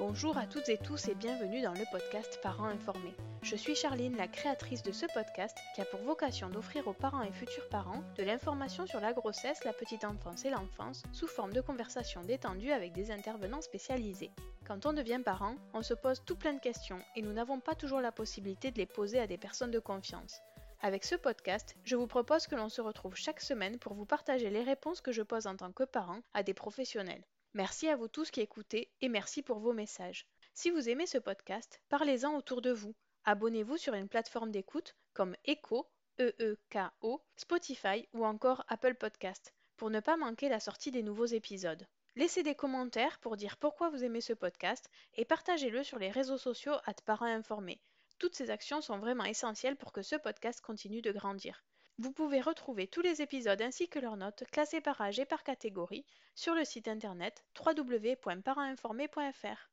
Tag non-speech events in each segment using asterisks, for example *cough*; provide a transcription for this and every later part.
Bonjour à toutes et tous et bienvenue dans le podcast Parents informés. Je suis Charline, la créatrice de ce podcast qui a pour vocation d'offrir aux parents et futurs parents de l'information sur la grossesse, la petite enfance et l'enfance sous forme de conversations détendues avec des intervenants spécialisés. Quand on devient parent, on se pose tout plein de questions et nous n'avons pas toujours la possibilité de les poser à des personnes de confiance. Avec ce podcast, je vous propose que l'on se retrouve chaque semaine pour vous partager les réponses que je pose en tant que parent à des professionnels. Merci à vous tous qui écoutez et merci pour vos messages. Si vous aimez ce podcast, parlez-en autour de vous. Abonnez-vous sur une plateforme d'écoute comme Echo, E-E-K-O, Spotify ou encore Apple Podcast pour ne pas manquer la sortie des nouveaux épisodes. Laissez des commentaires pour dire pourquoi vous aimez ce podcast et partagez-le sur les réseaux sociaux à parents informés. Toutes ces actions sont vraiment essentielles pour que ce podcast continue de grandir. Vous pouvez retrouver tous les épisodes ainsi que leurs notes classées par âge et par catégorie sur le site internet www.parentinformé.fr.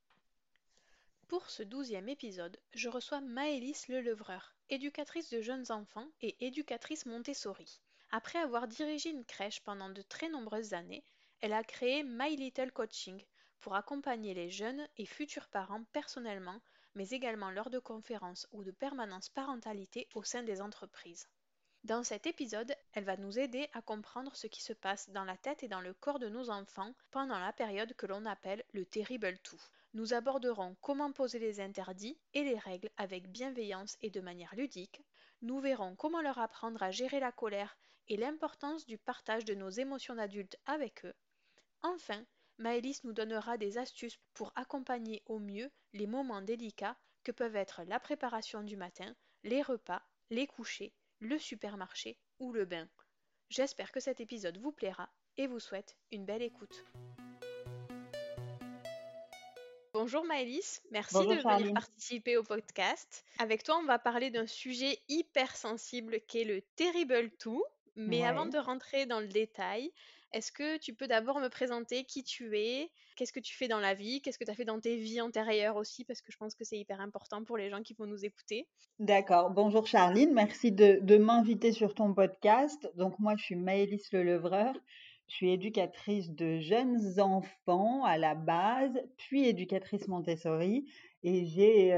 Pour ce douzième épisode, je reçois Maëlys Lelevreur, éducatrice de jeunes enfants et éducatrice Montessori. Après avoir dirigé une crèche pendant de très nombreuses années, elle a créé My Little Coaching pour accompagner les jeunes et futurs parents personnellement, mais également lors de conférences ou de permanences parentalité au sein des entreprises. Dans cet épisode, elle va nous aider à comprendre ce qui se passe dans la tête et dans le corps de nos enfants pendant la période que l'on appelle le terrible tout. Nous aborderons comment poser les interdits et les règles avec bienveillance et de manière ludique. Nous verrons comment leur apprendre à gérer la colère et l'importance du partage de nos émotions d'adultes avec eux. Enfin, Maëlys nous donnera des astuces pour accompagner au mieux les moments délicats que peuvent être la préparation du matin, les repas, les couchers le supermarché ou le bain. J'espère que cet épisode vous plaira et vous souhaite une belle écoute. Bonjour Maëlys, merci Bonjour de Charline. venir participer au podcast. Avec toi, on va parler d'un sujet hyper sensible qui est le terrible tout. Mais avant de rentrer dans le détail, est-ce que tu peux d'abord me présenter qui tu es, qu'est-ce que tu fais dans la vie, qu'est-ce que tu as fait dans tes vies antérieures aussi, parce que je pense que c'est hyper important pour les gens qui vont nous écouter. D'accord. Bonjour Charline, merci de, de m'inviter sur ton podcast. Donc moi, je suis Maëlys Lelevreur. Je suis éducatrice de jeunes enfants à la base, puis éducatrice Montessori. Et j'ai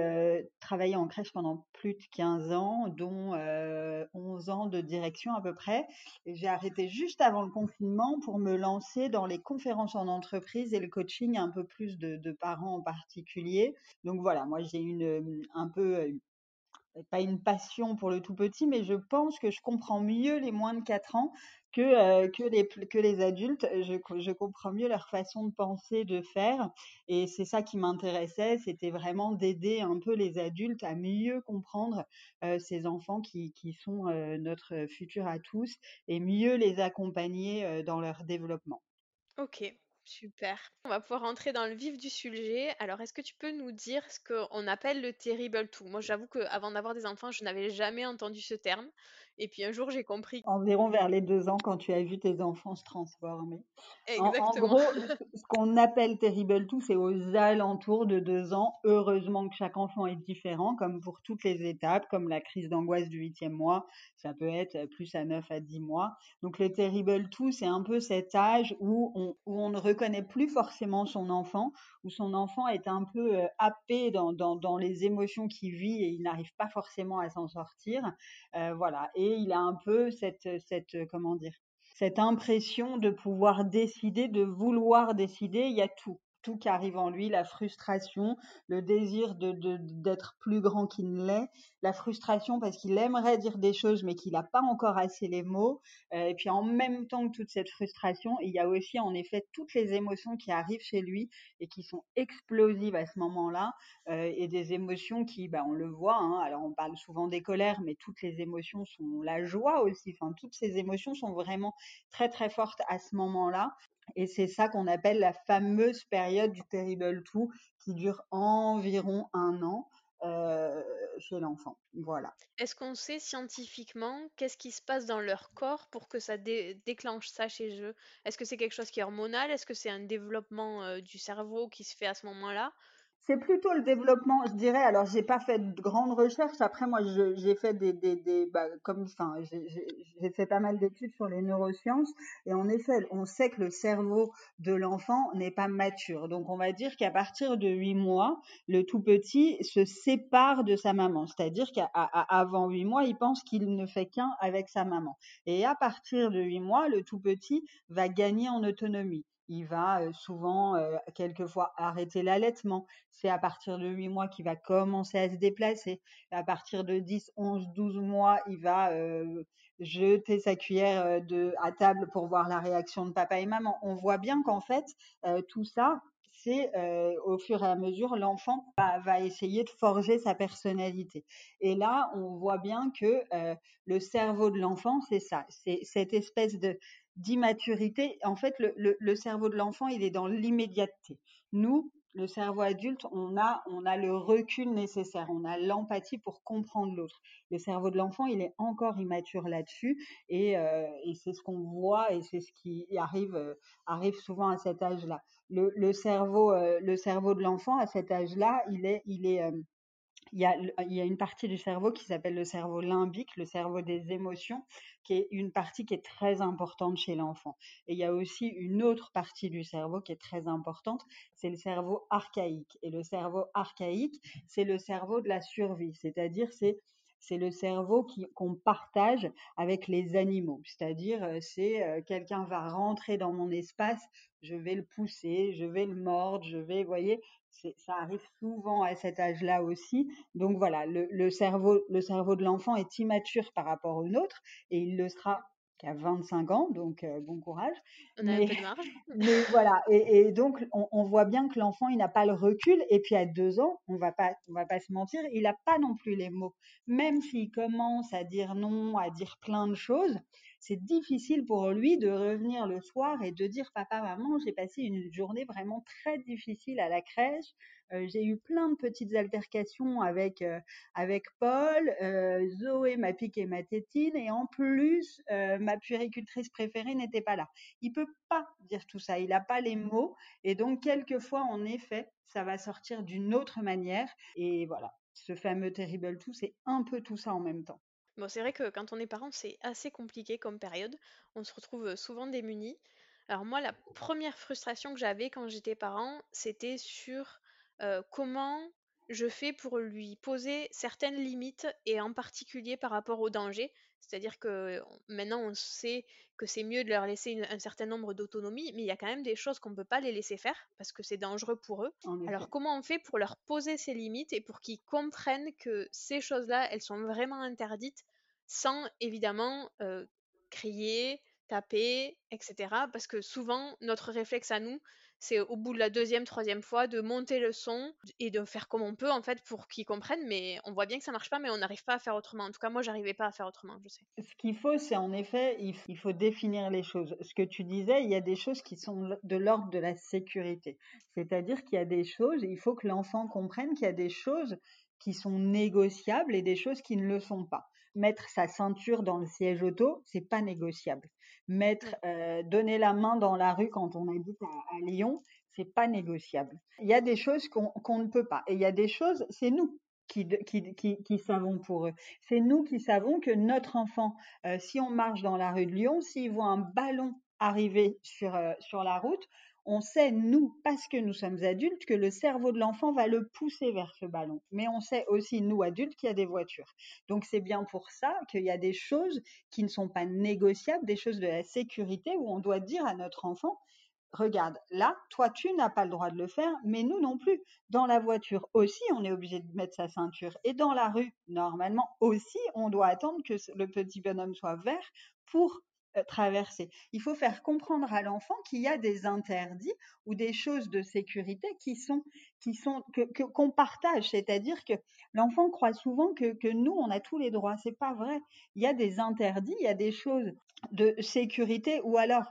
travaillé en crèche pendant plus de 15 ans, dont euh, 11 ans de direction à peu près. Et j'ai arrêté juste avant le confinement pour me lancer dans les conférences en entreprise et le coaching un peu plus de, de parents en particulier. Donc voilà, moi j'ai une un peu pas une passion pour le tout petit, mais je pense que je comprends mieux les moins de 4 ans que, euh, que, les, que les adultes. Je, je comprends mieux leur façon de penser, de faire. Et c'est ça qui m'intéressait, c'était vraiment d'aider un peu les adultes à mieux comprendre euh, ces enfants qui, qui sont euh, notre futur à tous et mieux les accompagner dans leur développement. Ok. Super. On va pouvoir rentrer dans le vif du sujet. Alors, est-ce que tu peux nous dire ce qu'on appelle le terrible two Moi, j'avoue qu'avant d'avoir des enfants, je n'avais jamais entendu ce terme. Et puis un jour, j'ai compris. Environ vers les deux ans, quand tu as vu tes enfants se transformer. Exactement. En, gros, ce qu'on appelle terrible two, c'est aux alentours de deux ans. Heureusement que chaque enfant est différent, comme pour toutes les étapes, comme la crise d'angoisse du huitième mois, ça peut être plus à neuf à dix mois. Donc le terrible two, c'est un peu cet âge où on, où on ne reconnaît plus forcément son enfant, où son enfant est un peu euh, happé dans, les émotions qu'il vit et il n'arrive pas forcément à s'en sortir. Euh, voilà. Et il a un peu cette, cette, comment dire, cette impression de pouvoir décider, de vouloir décider. Il y a tout tout qui arrive en lui, la frustration, le désir de, d'être plus grand qu'il ne l'est, la frustration parce qu'il aimerait dire des choses mais qu'il n'a pas encore assez les mots. Euh, et puis en même temps que toute cette frustration, il y a aussi en effet toutes les émotions qui arrivent chez lui et qui sont explosives à ce moment-là euh, et des émotions qui, bah, on le voit. Hein, alors on parle souvent des colères, mais toutes les émotions sont la joie aussi. Enfin, toutes ces émotions sont vraiment très très fortes à ce moment-là. Et c'est ça qu'on appelle la fameuse période du terrible two qui dure environ un an euh, chez l'enfant. Voilà. Est-ce qu'on sait scientifiquement qu'est-ce qui se passe dans leur corps pour que ça déclenche ça chez eux? Est-ce que c'est quelque chose qui est hormonal? Est-ce que c'est un développement euh, du cerveau qui se fait à ce moment-là? C'est plutôt le développement, je dirais. Alors, j'ai pas fait de grandes recherches. Après, moi, j'ai fait des, des, bah, comme, enfin, j'ai fait pas mal d'études sur les neurosciences. Et en effet, on sait que le cerveau de l'enfant n'est pas mature. Donc, on va dire qu'à partir de huit mois, le tout petit se sépare de sa maman. C'est-à-dire qu'avant huit mois, il pense qu'il ne fait qu'un avec sa maman. Et à partir de huit mois, le tout petit va gagner en autonomie il va souvent, quelquefois, arrêter l'allaitement. C'est à partir de 8 mois qu'il va commencer à se déplacer. À partir de 10, 11, 12 mois, il va jeter sa cuillère à table pour voir la réaction de papa et maman. On voit bien qu'en fait, tout ça, c'est au fur et à mesure, l'enfant va, essayer de forger sa personnalité. Et là, on voit bien que le cerveau de l'enfant, c'est ça, c'est cette espèce de d'immaturité. En fait, le, le, cerveau de l'enfant, il est dans l'immédiateté. Nous, le cerveau adulte, on a, on a le recul nécessaire, on a l'empathie pour comprendre l'autre. Le cerveau de l'enfant, il est encore immature là-dessus, et, euh, et c'est ce qu'on voit et c'est ce qui arrive, euh, arrive souvent à cet âge-là. Le, le, cerveau, euh, le cerveau de l'enfant à cet âge-là, il est, il est il y, a, une partie du cerveau qui s'appelle le cerveau limbique, le cerveau des émotions, qui est une partie qui est très importante chez l'enfant. Et il y a aussi une autre partie du cerveau qui est très importante, c'est le cerveau archaïque. Et le cerveau archaïque, c'est le cerveau de la survie, c'est-à-dire c'est c'est le cerveau qu'on partage avec les animaux. C'est-à-dire, euh, c'est euh, quelqu'un va rentrer dans mon espace, je vais le pousser, je vais le mordre, je vais, vous voyez, ça arrive souvent à cet âge-là aussi. Donc voilà, le, le, cerveau, le cerveau de l'enfant est immature par rapport au nôtre et il le sera qu'à 25 ans, donc euh, bon courage. On a mais, un peu de marge. *laughs* mais voilà, et, et donc on, on, voit bien que l'enfant il n'a pas le recul. Et puis à deux ans, on va pas, on va pas se mentir, il n'a pas non plus les mots. Même s'il commence à dire non, à dire plein de choses, c'est difficile pour lui de revenir le soir et de dire papa, maman, j'ai passé une journée vraiment très difficile à la crèche. Euh, j'ai eu plein de petites altercations avec euh, avec Paul, euh, Zoé m'a piqué ma tétine et en plus ma puéricultrice préférée n'était pas là. Il peut pas dire tout ça, il n'a pas les mots et donc quelquefois en effet ça va sortir d'une autre manière et voilà. Ce fameux terrible tout, c'est un peu tout ça en même temps. Bon, c'est vrai que quand on est parent, c'est assez compliqué comme période. On se retrouve souvent démunis. Alors moi, la première frustration que j'avais quand j'étais parent, c'était sur comment je fais pour lui poser certaines limites et en particulier par rapport au danger. C'est-à-dire que maintenant on sait que c'est mieux de leur laisser un certain nombre d'autonomie, mais il y a quand même des choses qu'on ne peut pas les laisser faire parce que c'est dangereux pour eux. Alors comment on fait pour leur poser ces limites et pour qu'ils comprennent que ces choses-là, elles sont vraiment interdites sans évidemment crier, taper, etc. Parce que souvent notre réflexe à nous, c'est au bout de la deuxième, troisième fois de monter le son et de faire comme on peut en fait pour qu'ils comprennent. Mais on voit bien que ça marche pas, mais on n'arrive pas à faire autrement. En tout cas, moi, j'arrivais pas à faire autrement, je sais. Ce qu'il faut, c'est en effet, il faut définir les choses. Ce que tu disais, il y a des choses qui sont de l'ordre de la sécurité. C'est-à-dire qu'il y a des choses, il faut que l'enfant comprenne qu'il y a des choses qui sont négociables et des choses qui ne le sont pas. Mettre sa ceinture dans le siège auto, c'est pas négociable. Mettre, euh, donner la main dans la rue quand on habite à, à Lyon, c'est pas négociable. Il y a des choses qu'on ne peut pas. Et il y a des choses, c'est nous qui, qui, qui, qui, savons pour eux. C'est nous qui savons que notre enfant, euh, si on marche dans la rue de Lyon, s'il voit un ballon arriver sur, euh, sur la route, on sait, nous, parce que nous sommes adultes, que le cerveau de l'enfant va le pousser vers ce ballon. Mais on sait aussi, nous, adultes, qu'il y a des voitures. Donc c'est bien pour ça qu'il y a des choses qui ne sont pas négociables, des choses de la sécurité où on doit dire à notre enfant, regarde, là, toi, tu n'as pas le droit de le faire, mais nous non plus. Dans la voiture aussi, on est obligé de mettre sa ceinture. Et dans la rue, normalement aussi, on doit attendre que le petit bonhomme soit vert pour traverser. Il faut faire comprendre à l'enfant qu'il y a des interdits ou des choses de sécurité qu'on partage, c'est-à-dire que l'enfant croit souvent que, nous on a tous les droits. C'est pas vrai. Il y a des interdits, il y a des choses de sécurité ou alors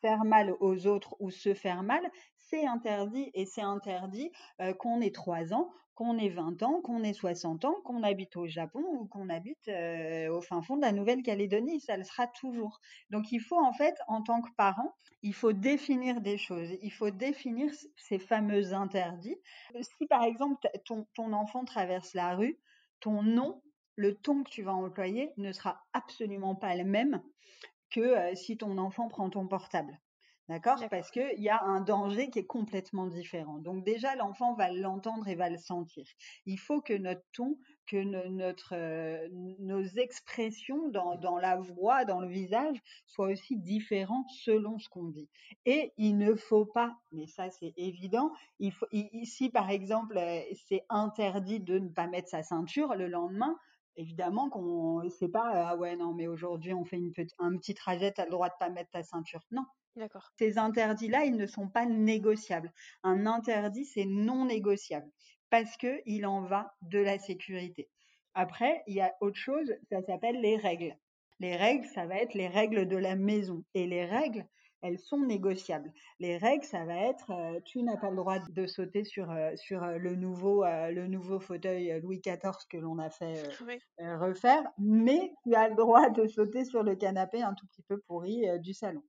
faire mal aux autres ou se faire mal, c'est interdit et c'est interdit euh, qu'on ait 3 ans, qu'on ait 20 ans, qu'on ait 60 ans, qu'on habite au Japon ou qu'on habite euh, au fin fond de la Nouvelle-Calédonie, ça le sera toujours. Donc il faut en fait, en tant que parent, il faut définir des choses, il faut définir ces fameux interdits. Si par exemple ton, ton enfant traverse la rue, ton nom, le ton que tu vas employer ne sera absolument pas le même que si ton enfant prend ton portable. D'accord? Parce qu'il y a un danger qui est complètement différent. Donc déjà, l'enfant va l'entendre et va le sentir. Il faut que notre ton, que notre, nos expressions dans, dans, la voix, dans le visage, soient aussi différents selon ce qu'on dit. Et il ne faut pas, mais ça c'est évident, il faut, ici par exemple, c'est interdit de ne pas mettre sa ceinture le lendemain évidemment qu'on sait pas ah ouais non mais aujourd'hui on fait une un petit trajet t'as le droit de pas mettre ta ceinture. Non. D'accord. Ces interdits là ils ne sont pas négociables. Un interdit c'est non négociable parce que il en va de la sécurité. Après il y a autre chose ça s'appelle les règles. Les règles ça va être les règles de la maison. Et les règles elles sont négociables. Les règles, ça va être, euh, tu n'as pas le droit de sauter sur, euh, sur euh, le, nouveau, le nouveau fauteuil Louis XIV que l'on a fait refaire, mais tu as le droit de sauter sur le canapé un tout petit peu pourri du salon.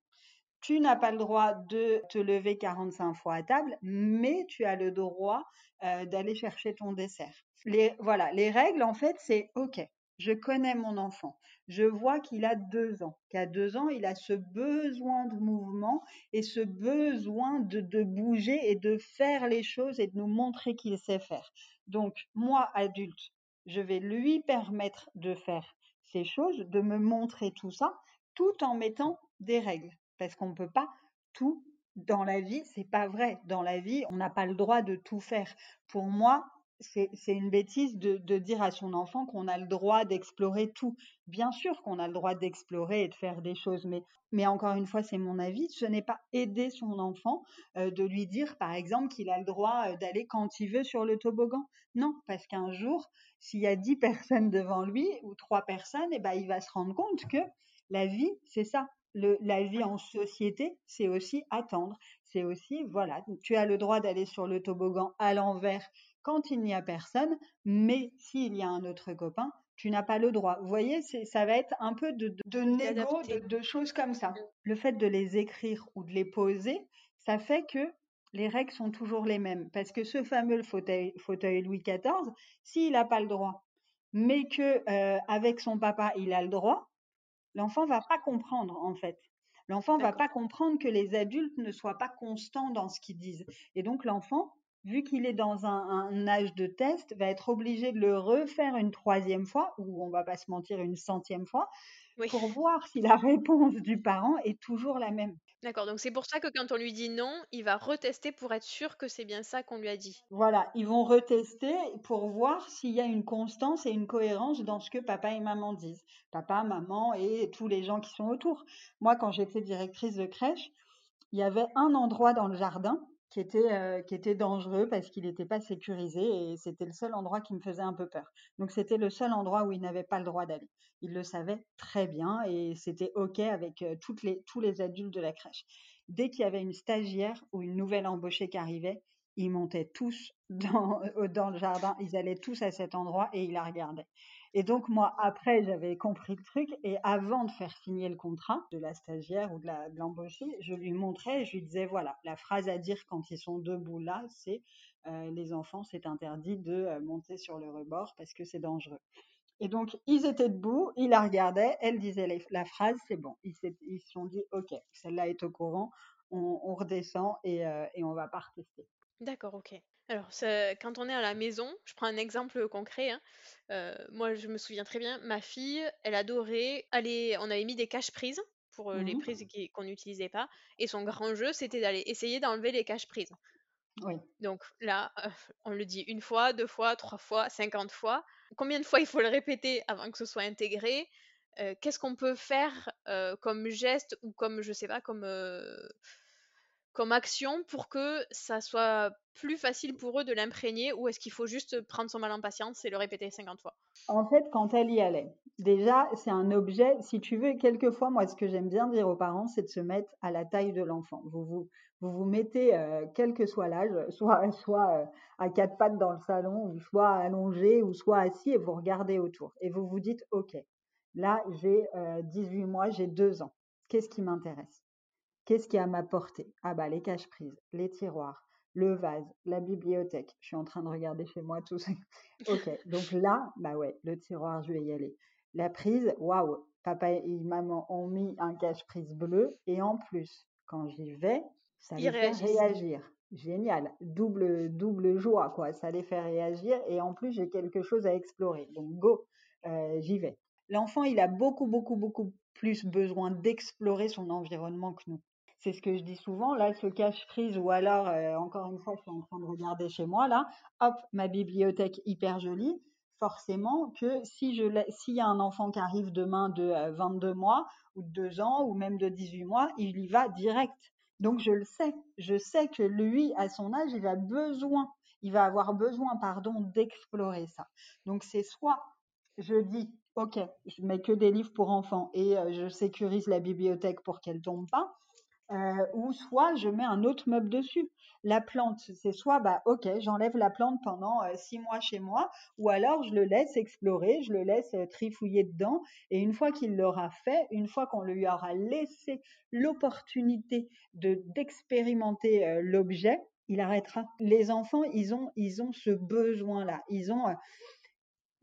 Tu n'as pas le droit de te lever 45 fois à table, mais tu as le droit d'aller chercher ton dessert. Les, voilà, les règles, en fait, c'est OK. Je connais mon enfant. Je vois qu'il a deux ans. Qu'à deux ans, il a ce besoin de mouvement et ce besoin de, bouger et de faire les choses et de nous montrer qu'il sait faire. Donc, moi, adulte, je vais lui permettre de faire ces choses, de me montrer tout ça, tout en mettant des règles. Parce qu'on ne peut pas tout dans la vie, c'est pas vrai. Dans la vie, on n'a pas le droit de tout faire. Pour moi, c'est une bêtise de, dire à son enfant qu'on a le droit d'explorer tout. Bien sûr qu'on a le droit d'explorer et de faire des choses, mais, encore une fois, c'est mon avis. Ce n'est pas aider son enfant euh, de lui dire, par exemple, qu'il a le droit euh, d'aller quand il veut sur le toboggan. Non, parce qu'un jour, s'il y a dix *laughs* personnes devant lui ou trois personnes, et eh ben, il va se rendre compte que la vie, c'est ça. La vie en société, c'est aussi attendre. C'est aussi, voilà, tu as le droit d'aller sur le toboggan à l'envers quand il n'y a personne, mais s'il y a un autre copain, tu n'as pas le droit. Vous voyez, ça va être un peu de, de, de négo, de, choses comme ça. Le fait de les écrire ou de les poser, ça fait que les règles sont toujours les mêmes. Parce que ce fameux fauteuil, fauteuil Louis XIV, s'il n'a pas le droit, mais que euh, avec son papa, il a le droit, l'enfant va pas comprendre en fait. L'enfant va pas comprendre que les adultes ne soient pas constants dans ce qu'ils disent. Et donc l'enfant vu qu'il est dans un, âge de test, va être obligé de le refaire une troisième fois, ou on va pas se mentir, une centième fois, pour voir si la réponse du parent est toujours la même. D'accord, donc c'est pour ça que quand on lui dit non, il va retester pour être sûr que c'est bien ça qu'on lui a dit. Voilà, ils vont retester pour voir s'il y a une constance et une cohérence dans ce que papa et maman disent. Papa, maman et tous les gens qui sont autour. Moi, quand j'étais directrice de crèche, il y avait un endroit dans le jardin qui était, euh, qui était dangereux parce qu'il n'était pas sécurisé et c'était le seul endroit qui me faisait un peu peur. Donc c'était le seul endroit où il n'avait pas le droit d'aller. Il le savait très bien et c'était OK avec euh, les, tous les adultes de la crèche. Dès qu'il y avait une stagiaire ou une nouvelle embauchée qui arrivait, ils montaient tous *laughs* dans, dans le jardin, ils allaient tous à cet endroit et ils la regardaient. Et donc, moi, après, j'avais compris le truc. Et avant de faire signer le contrat de la stagiaire ou de l'embauchée, je lui montrais, je lui disais, voilà, la phrase à dire quand ils sont debout là, c'est euh, les enfants, c'est interdit de euh, monter sur le rebord parce que c'est dangereux. Et donc, ils étaient debout, ils la regardaient, elle disait la phrase, c'est bon. Ils se sont dit, OK, celle-là est au courant, on, redescend et, euh, et on va pas. D'accord, ok. Alors, quand on est à la maison, je prends un exemple concret. Hein, euh, moi, je me souviens très bien, ma fille, elle adorait aller. On avait mis des caches-prises pour euh, les mmh prises qu'on n'utilisait pas. Et son grand jeu, c'était d'aller essayer d'enlever les caches-prises. Oui. Donc là, euh, on le dit une fois, deux fois, trois fois, cinquante fois. Combien de fois il faut le répéter avant que ce soit intégré? Qu'est-ce qu'on peut faire comme geste ou comme, je sais pas, comme comme action pour que ça soit plus facile pour eux de l'imprégner ou est-ce qu'il faut juste prendre son mal en patience et le répéter 50 fois? En fait, quand elle y allait, déjà, c'est un objet, si tu veux, quelquefois, moi, ce que j'aime bien dire aux parents, c'est de se mettre à la taille de l'enfant. Vous vous, mettez, euh, quel que soit l'âge, soit, *laughs* soit euh, à quatre pattes dans le salon, ou soit allongé, ou soit assis, et vous regardez autour. Et vous vous dites, OK, là, j'ai 18 euh, mois, j'ai deux ans. Qu'est-ce qui m'intéresse? Qu'est-ce qui est à ma portée Ah bah les caches-prises, les tiroirs, le vase, la bibliothèque. Je suis en train de regarder chez moi tout ça. *laughs* ok, donc là, bah ouais, le tiroir, je vais y aller. La prise, waouh, papa et maman ont mis un cache-prise bleu et en plus, quand j'y vais, ça les fait réagir. Génial, double double joie quoi, ça les fait réagir et en plus j'ai quelque chose à explorer. Donc go, euh, j'y vais. L'enfant, il a beaucoup beaucoup beaucoup plus besoin d'explorer son environnement que nous. C'est ce que je dis souvent. Là, ce cache-prise, ou alors, euh, encore une fois, je suis en train de regarder chez moi, là, hop, ma bibliothèque hyper jolie. Forcément que si je s'il y a un enfant qui arrive demain de 22 euh, mois, ou de 2 ans, ou même de 18 mois, il y va direct. Donc, je le sais. Je sais que lui, à son âge, il a besoin, il va avoir besoin, pardon, d'explorer ça. Donc, c'est soit je dis, OK, je mets que des livres pour enfants et euh, je sécurise la bibliothèque pour qu'elle tombe pas, euh, ou soit je mets un autre meuble dessus. La plante, c'est soit bah ok, j'enlève la plante pendant euh, six mois chez moi, ou alors je le laisse explorer, je le laisse euh, trifouiller dedans, et une fois qu'il l'aura fait, une fois qu'on lui aura laissé l'opportunité de d'expérimenter l'objet, il arrêtera. Les enfants, ils ont ils ont ce besoin-là, ils ont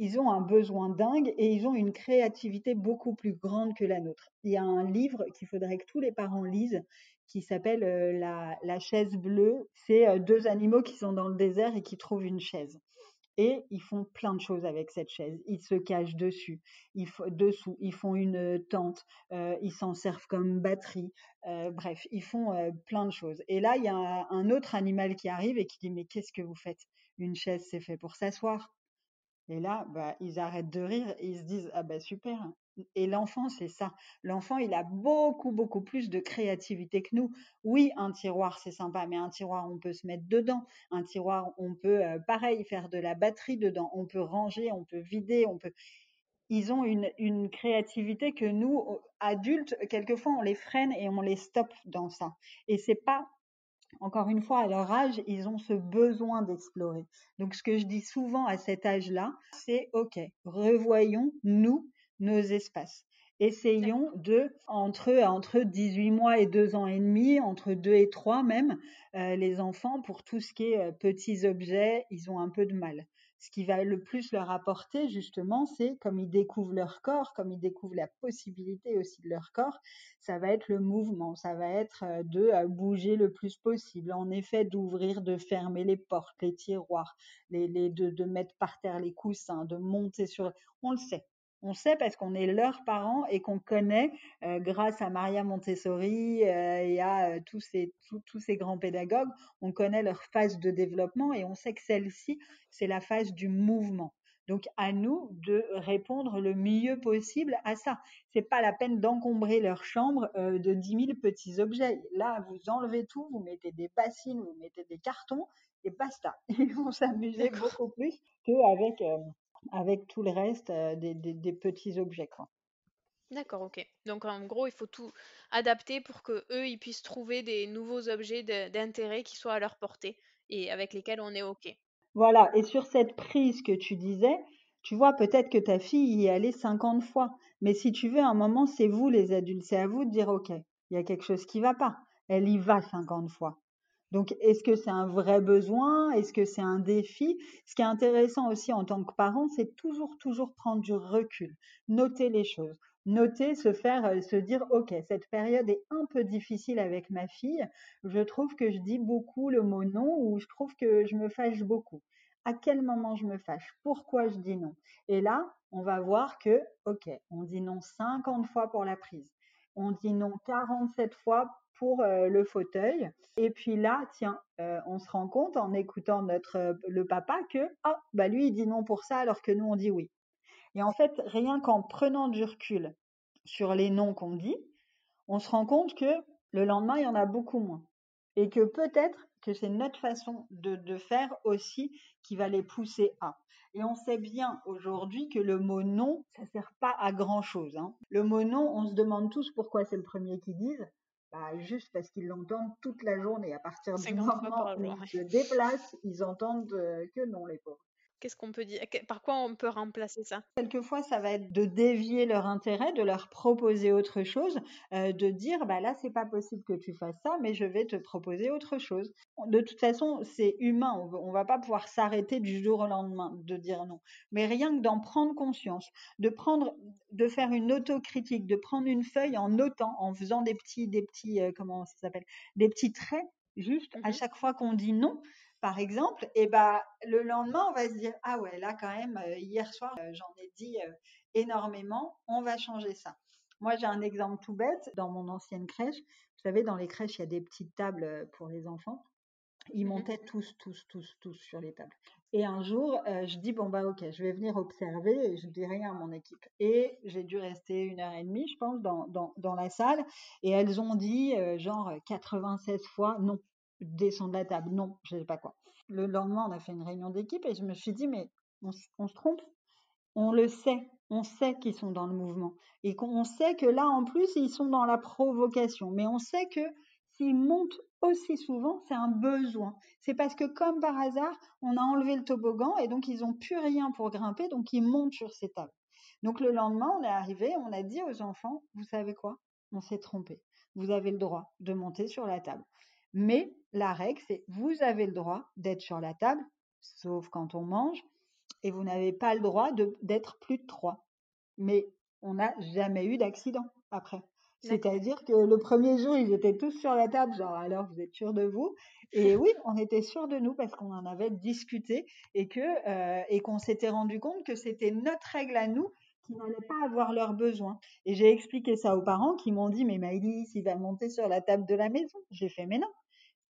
ils ont un besoin dingue et ils ont une créativité beaucoup plus grande que la nôtre. Il y a un livre qu'il faudrait que tous les parents lisent qui s'appelle euh, la, chaise bleue. C'est euh, deux animaux qui sont dans le désert et qui trouvent une chaise. Et ils font plein de choses avec cette chaise. Ils se cachent dessus, ils dessous, ils font une tente, euh, ils s'en servent comme batterie. bref, ils font plein de choses. Et là, il y a un autre animal qui arrive et qui dit mais qu'est-ce que vous faites? Une chaise, c'est fait pour s'asseoir. Et là, bah, ils arrêtent de rire et ils se disent ah bah super. Et l'enfant, c'est ça. L'enfant, il a beaucoup beaucoup plus de créativité que nous. Oui, un tiroir, c'est sympa, mais un tiroir, on peut se mettre dedans. Un tiroir, on peut euh, pareil faire de la batterie dedans. On peut ranger, on peut vider, on peut. Ils ont une, une créativité que nous, adultes, quelquefois, on les freine et on les stoppe dans ça. Et c'est pas encore une fois, à leur âge, ils ont ce besoin d'explorer. Donc, ce que je dis souvent à cet âge-là, c'est OK, revoyons, nous, nos espaces. Essayons de, entre, entre 18 mois et 2 ans et demi, entre 2 et 3 même, euh, les enfants, pour tout ce qui est euh, petits objets, ils ont un peu de mal ce qui va le plus leur apporter justement, c'est comme ils découvrent leur corps, comme ils découvrent la possibilité aussi de leur corps, ça va être le mouvement, ça va être euh, de euh, bouger le plus possible, en effet d'ouvrir, de fermer les portes, les tiroirs, les, de mettre par terre les coussins, de monter sur, on le sait, on sait parce qu'on est leurs parents et qu'on connaît, euh, grâce à Maria Montessori euh, et à euh, tous, ces, tous ces grands pédagogues, on connaît leur phase de développement et on sait que celle-ci, c'est la phase du mouvement. Donc à nous de répondre le mieux possible à ça. C'est pas la peine d'encombrer leur chambre de 10 000 petits objets. Là, vous enlevez tout, vous mettez des bassines, vous mettez des cartons et basta. *laughs* Ils vont s'amuser beaucoup plus qu'avec avec tout le reste euh, des, des, petits objets. Quoi. D'accord, ok. Donc en gros, il faut tout adapter pour que eux, ils puissent trouver des nouveaux objets d'intérêt qui soient à leur portée et avec lesquels on est ok. Voilà, et sur cette prise que tu disais, tu vois, peut-être que ta fille y est allée 50 fois, mais si tu veux, à un moment, c'est vous les adultes, c'est à vous de dire, OK, il y a quelque chose qui va pas. Elle y va 50 fois. Donc, est-ce que c'est un vrai besoin? Est-ce que c'est un défi? Ce qui est intéressant aussi en tant que parent, c'est toujours, toujours prendre du recul, noter les choses noter, se faire, euh, se dire, OK, cette période est un peu difficile avec ma fille. Je trouve que je dis beaucoup le mot non ou je trouve que je me fâche beaucoup. À quel moment je me fâche? Pourquoi je dis non? Et là, on va voir que, OK, on dit non 50 fois pour la prise. On dit non 47 fois pour euh, le fauteuil. Et puis là, tiens, euh, on se rend compte en écoutant notre le papa que ah bah lui il dit non pour ça alors que nous on dit oui. Et en fait, rien qu'en prenant du recul sur les noms qu'on dit, on se rend compte que le lendemain, il y en a beaucoup moins. Et que peut-être que c'est notre façon de, faire aussi qui va les pousser à. Et on sait bien aujourd'hui que le mot non, ça sert pas à grand chose. Hein. Le mot non, on se demande tous pourquoi c'est le premier qu'ils disent. Bah, juste parce qu'ils l'entendent toute la journée. À partir du moment où ils se déplacent, ils entendent euh, que non, les pauvres. Qu'est-ce qu'on peut dire Par quoi on peut remplacer ça? Quelquefois, ça va être de dévier leur intérêt, de leur proposer autre chose, euh, de dire bah là, c'est pas possible que tu fasses ça, mais je vais te proposer autre chose. De toute façon, c'est humain. On va pas pouvoir s'arrêter du jour au lendemain de dire non. Mais rien que d'en prendre conscience, de prendre, de faire une autocritique, de prendre une feuille en notant, en faisant des petits, des petits, euh, comment ça s'appelle, des petits traits juste à mmh chaque fois qu'on dit non, par exemple, et bah, le lendemain, on va se dire, ah ouais, là quand même, euh, hier soir, euh, j'en ai dit euh, énormément, on va changer ça. Moi, j'ai un exemple tout bête. Dans mon ancienne crèche, vous savez, dans les crèches, il y a des petites tables pour les enfants. Ils mmh montaient tous, tous, tous, tous sur les tables. Et un jour, je dis, bon, bah ok, je vais venir observer et je dis rien à mon équipe. Et j'ai dû rester une heure et demie, je pense, dans, dans, dans la salle. Et elles ont dit, genre, 96 fois non descendre de la table. Non, je sais pas quoi. Le lendemain, on a fait une réunion d'équipe et je me suis dit, mais on, se trompe? On le sait. On sait qu'ils sont dans le mouvement. Et qu'on sait que là, en plus, ils sont dans la provocation. Mais on sait que s'ils montent aussi souvent, c'est un besoin. C'est parce que, comme par hasard, on a enlevé le toboggan et donc ils n'ont plus rien pour grimper, donc ils montent sur ces tables. Donc le lendemain, on est arrivé, on a dit aux enfants, vous savez quoi? On s'est trompé. Vous avez le droit de monter sur la table. Mais la règle, c'est vous avez le droit d'être sur la table, sauf quand on mange, et vous n'avez pas le droit d'être plus de trois. Mais on n'a jamais eu d'accident après. C'est-à-dire que le premier jour, ils étaient tous sur la table, genre alors vous êtes sûr de vous? Et oui, on était sûr de nous parce qu'on en avait discuté et que euh, et qu'on s'était rendu compte que c'était notre règle à nous qui n'allaient pas avoir leurs besoins. Et j'ai expliqué ça aux parents qui m'ont dit mais Maïlis, il va monter sur la table de la maison. J'ai fait mais non,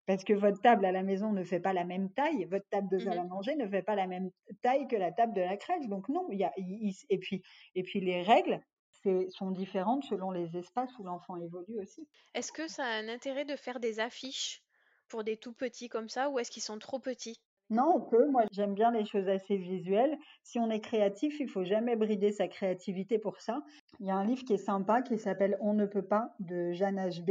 parce que votre table à la maison ne fait pas la même taille, votre table de salle à mmh manger ne fait pas la même taille que la table de la crèche. Donc non, il y a, et puis et puis les règles sont différentes selon les espaces où l'enfant évolue aussi. Est-ce que ça a un intérêt de faire des affiches pour des tout petits comme ça ou est-ce qu'ils sont trop petits? Non, on peut. Moi, j'aime bien les choses assez visuelles. Si on est créatif, il faut jamais brider sa créativité pour ça. Il y a un livre qui est sympa qui s'appelle On ne peut pas de Jeanne HB.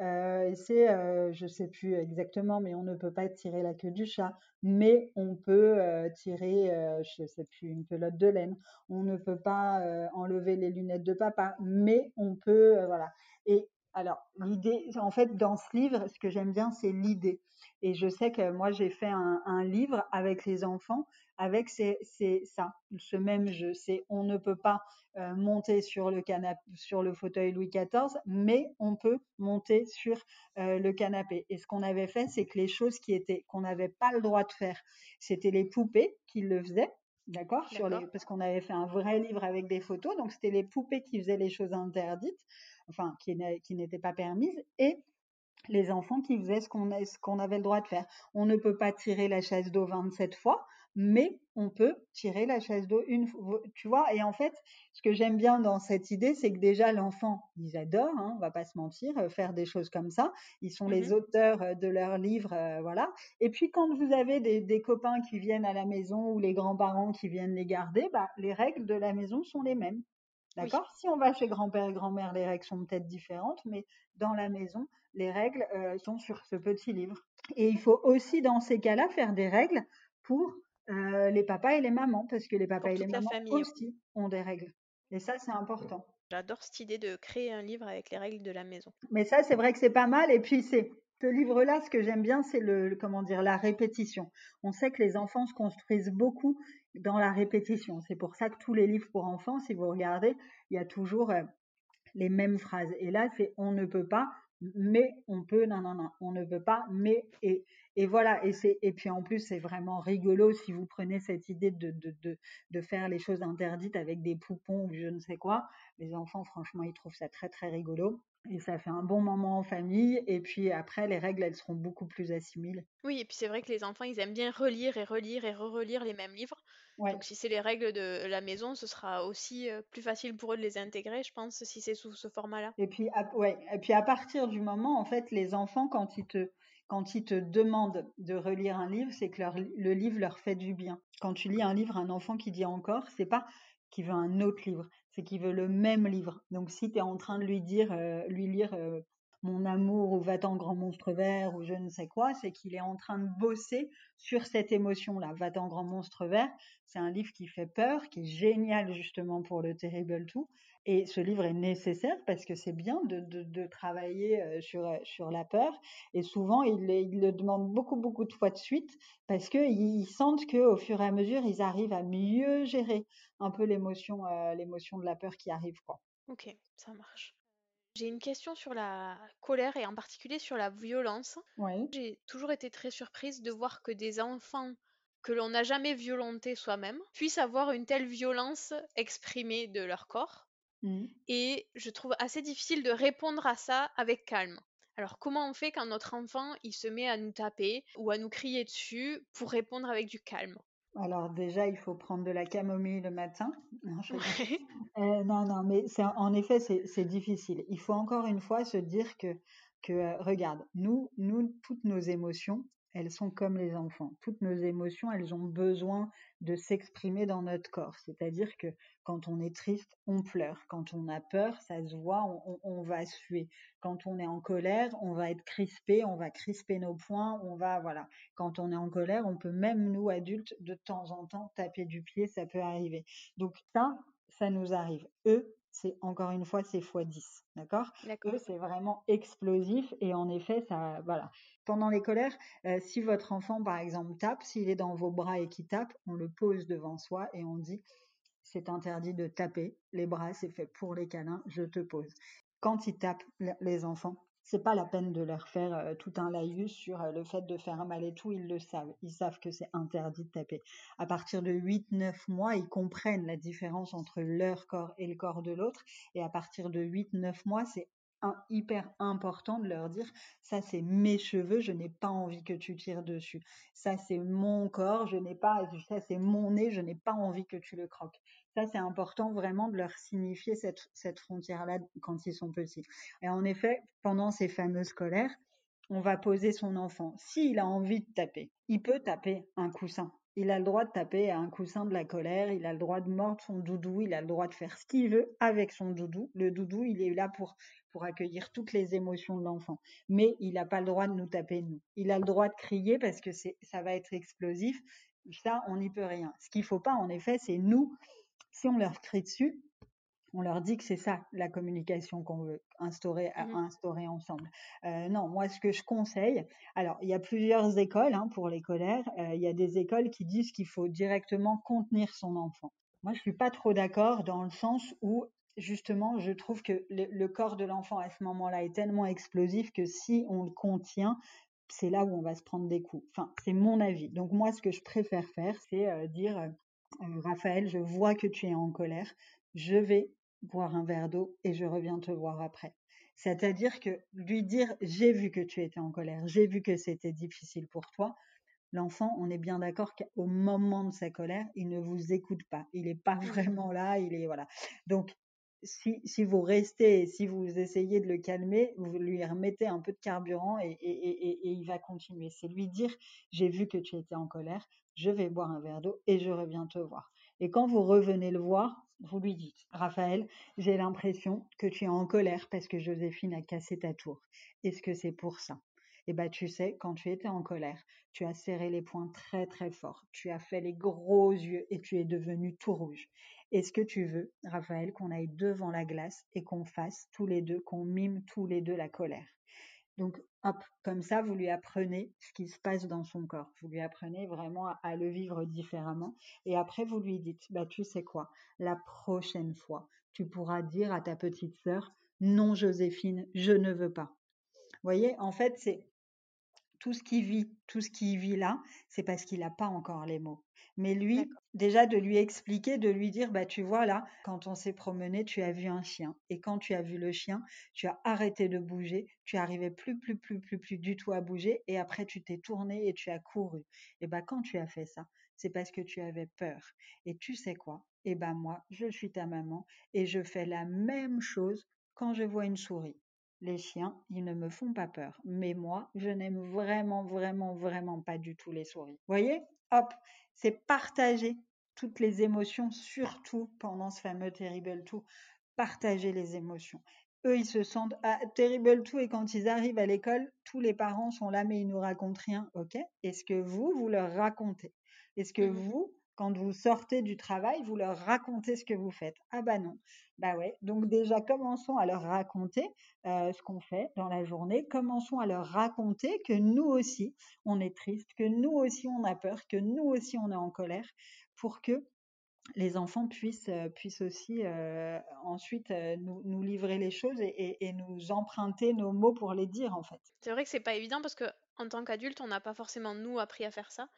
Euh, c'est, euh, je sais plus exactement, mais on ne peut pas tirer la queue du chat, mais on peut euh, tirer, je sais plus, une pelote de laine. On ne peut pas enlever les lunettes de papa, mais on peut, voilà. Et alors, l'idée, en fait, dans ce livre, ce que j'aime bien, c'est l'idée. Et je sais que moi, j'ai fait un, livre avec les enfants, avec c'est ça, ce même jeu. C'est on ne peut pas euh, monter sur le canapé, sur le fauteuil Louis XIV, mais on peut monter sur euh, le canapé. Et ce qu'on avait fait, c'est que les choses qui étaient qu'on n'avait pas le droit de faire, c'était les poupées qui le faisaient. D'accord Parce qu'on avait fait un vrai livre avec des photos, donc c'était les poupées qui faisaient les choses interdites enfin qui, n'étaient pas permises, et les enfants qui faisaient ce qu'on avait le droit de faire. On ne peut pas tirer la chaise d'eau 27 fois mais on peut tirer la chaise d'eau une fois, tu vois? Et en fait, ce que j'aime bien dans cette idée, c'est que déjà l'enfant, ils adorent, hein, on va pas se mentir, euh, faire des choses comme ça. Ils sont les Mhm. auteurs euh, de leurs livres, euh, voilà. Et puis quand vous avez des, des copains qui viennent à la maison ou les grands-parents qui viennent les garder, bah, les règles de la maison sont les mêmes. Oui. D'accord? Si on va chez grand-père et grand-mère, les règles sont peut-être différentes, mais dans la maison, les règles euh, sont sur ce petit livre. Et il faut aussi, dans ces cas-là, faire des règles pour euh, les papas et les mamans, parce que les papas Pour et les mamans aussi ont des règles. Et ça, c'est important. J'adore cette idée de créer un livre avec les règles de la maison. Mais ça, c'est vrai que c'est pas mal. Et puis, c'est ce livre-là, ce que j'aime bien, c'est le, le- comment dire, la répétition. On sait que les enfants se construisent beaucoup dans la répétition. C'est pour ça que tous les livres pour enfants, si vous regardez, il y a toujours euh, les mêmes phrases. Et là, c'est on ne peut pas, mais on peut, non, non, non, on ne peut pas, mais et et voilà. Et c'est et puis en plus, c'est vraiment rigolo si vous prenez cette idée de de de de faire les choses interdites avec des poupons ou je ne sais quoi. Les enfants, franchement, ils trouvent ça très très rigolo. Et ça fait un bon moment en famille. Et puis après, les règles, elles seront beaucoup plus assimilées. Oui, et puis c'est vrai que les enfants, ils aiment bien relire et relire et re-relire les mêmes livres. Ouais. Donc si c'est les règles de la maison, ce sera aussi euh, plus facile pour eux de les intégrer, je pense, si c'est sous ce format-là. Et puis, à, ouais, et puis à partir du moment, en fait, les enfants, quand ils te, quand ils te demandent de relire un livre, c'est que le livre leur fait du bien. Quand tu lis un livre, un enfant qui dit encore, c'est pas qu'il veut un autre livre, c'est qu'il veut le même livre. Donc si tu es en train de lui dire, euh, lui lire euh, Mon amour ou Va-t'en grand monstre vert ou je ne sais quoi, c'est qu'il est en train de bosser sur cette émotion-là. Va-t'en grand monstre vert, c'est un livre qui fait peur, qui est génial justement pour le Terrible Tout. Et ce livre est nécessaire parce que c'est bien de, travailler euh, sur, euh, sur la peur. Et souvent, ils, ils le demandent beaucoup, beaucoup de fois de suite parce qu'ils sentent qu'au fur et à mesure, ils arrivent à mieux gérer un peu l'émotion euh, l'émotion de la peur qui arrive. Quoi. Ok, ça marche. J'ai une question sur la colère et en particulier sur la violence. Oui. J'ai toujours été très surprise de voir que des enfants que l'on n'a jamais violentés soi-même puissent avoir une telle violence exprimée de leur corps. Mhm. Et je trouve assez difficile de répondre à ça avec calme. Alors comment on fait quand notre enfant il se met à nous taper ou à nous crier dessus pour répondre avec du calme? Alors déjà, il faut prendre de la camomille le matin. Non, je. Euh, non, non, mais en effet, c'est, c'est difficile. Il faut encore une fois se dire que, que euh, regarde, nous, nous, toutes nos émotions, elles sont comme les enfants. Toutes nos émotions, elles ont besoin de s'exprimer dans notre corps. C'est-à-dire que quand on est triste, on pleure. Quand on a peur, ça se voit, on, va suer. Quand on est en colère, on va être crispé, on va crisper nos poings, on va, voilà. Quand on est en colère, on peut même, nous, adultes, de temps en temps, taper du pied, ça peut arriver. Donc ça, ça nous arrive. Eux, c'est encore une fois, c'est x 10, d'accord? C'est vraiment explosif et en effet, ça, voilà. Pendant les colères, euh, si votre enfant, par exemple, tape, s'il est dans vos bras et qu'il tape, on le pose devant soi et on dit, c'est interdit de taper. Les bras, c'est fait pour les câlins, je te pose. Quand ils tapent, le- les enfants, c'est pas la peine de leur faire euh, tout un laïus sur euh, le fait de faire mal et tout, ils le savent. Ils savent que c'est interdit de taper. À partir de 8-9 mois, ils comprennent la différence entre leur corps et le corps de l'autre. Et à partir de 8-9 mois, c'est hyper important de leur dire ça c'est mes cheveux, je n'ai pas envie que tu tires dessus. Ça c'est mon corps, je n'ai pas ça c'est mon nez, je n'ai pas envie que tu le croques. Ça c'est important vraiment de leur signifier cette, cette frontière là quand ils sont petits. Et en effet, pendant ces fameuses colères, on va poser son enfant. S'il a envie de taper, il peut taper un coussin. Il a le droit de taper un coussin de la colère, il a le droit de mordre son doudou, il a le droit de faire ce qu'il veut avec son doudou. Le doudou, il est là pour, pour accueillir toutes les émotions de l'enfant. Mais il n'a pas le droit de nous taper, nous. Il a le droit de crier parce que ça va être explosif. Ça, on n'y peut rien. Ce qu'il faut pas, en effet, c'est nous, si on leur crie dessus, on leur dit que c'est ça la communication qu'on veut instaurer, instaurer ensemble. Euh, non, moi ce que je conseille, alors il y a plusieurs écoles hein, pour les colères. Euh, il y a des écoles qui disent qu'il faut directement contenir son enfant. Moi je suis pas trop d'accord dans le sens où justement je trouve que le, le corps de l'enfant à ce moment-là est tellement explosif que si on le contient, c'est là où on va se prendre des coups. Enfin, c'est mon avis. Donc moi ce que je préfère faire, c'est euh, dire Raphaël, je vois que tu es en colère, je vais boire un verre d'eau et je reviens te voir après. C'est-à-dire que lui dire j'ai vu que tu étais en colère, j'ai vu que c'était difficile pour toi, L'enfant, on est bien d'accord qu'au moment de sa colère, il ne vous écoute pas. Il n'est pas vraiment là, il est voilà. Donc si, vous restez, si vous essayez de le calmer, vous lui remettez un peu de carburant et, et, il va continuer. C'est lui dire, j'ai vu que tu étais en colère, je vais boire un verre d'eau et je reviens te voir. Et quand vous revenez le voir, vous lui dites, Raphaël, j'ai l'impression que tu es en colère parce que Joséphine a cassé ta tour. Est-ce que c'est pour ça? Eh bien, tu sais, quand tu étais en colère, tu as serré les poings très très fort, tu as fait les gros yeux et tu es devenu tout rouge. Est-ce que tu veux, Raphaël, qu'on aille devant la glace et qu'on fasse tous les deux, qu'on mime tous les deux la colère donc, hop, comme ça, vous lui apprenez ce qui se passe dans son corps. Vous lui apprenez vraiment à, le vivre différemment. Et après, vous lui dites, bah, tu sais quoi, la prochaine fois, tu pourras dire à ta petite sœur, non, Joséphine, je ne veux pas. Vous voyez, en fait, c'est tout ce qu'il vit, tout ce qu'il vit là, c'est parce qu'il n'a pas encore les mots. Mais lui, déjà de lui expliquer, de lui dire, bah tu vois là, quand on s'est promené, tu as vu un chien. Et quand tu as vu le chien, tu as arrêté de bouger, tu arrivais plus, plus, plus, plus, plus du tout à bouger. Et après, tu t'es tourné et tu as couru. Et bah quand tu as fait ça, c'est parce que tu avais peur. Et tu sais quoi? Et bah moi, je suis ta maman et je fais la même chose quand je vois une souris. Les chiens, ils ne me font pas peur. Mais moi, je n'aime vraiment, vraiment, vraiment pas du tout les souris. Voyez Hop, c'est partager toutes les émotions, surtout pendant ce fameux Terrible Two. Partager les émotions. Eux, ils se sentent ah, Terrible Two et quand ils arrivent à l'école, tous les parents sont là mais ils nous racontent rien. Ok? Est-ce que vous, vous leur racontez? Est-ce que mmh vous, quand vous sortez du travail, vous leur racontez ce que vous faites. Ah bah non. Bah ouais. Donc déjà, commençons à leur raconter euh, ce qu'on fait dans la journée. Commençons à leur raconter que nous aussi, on est triste, que nous aussi, on a peur, que nous aussi, on est en colère, pour que les enfants puissent, euh, puissent aussi euh, ensuite nous, nous, livrer les choses et, et, nous emprunter nos mots pour les dire en fait. C'est vrai que c'est pas évident parce que en tant qu'adulte, on n'a pas forcément nous appris à faire ça.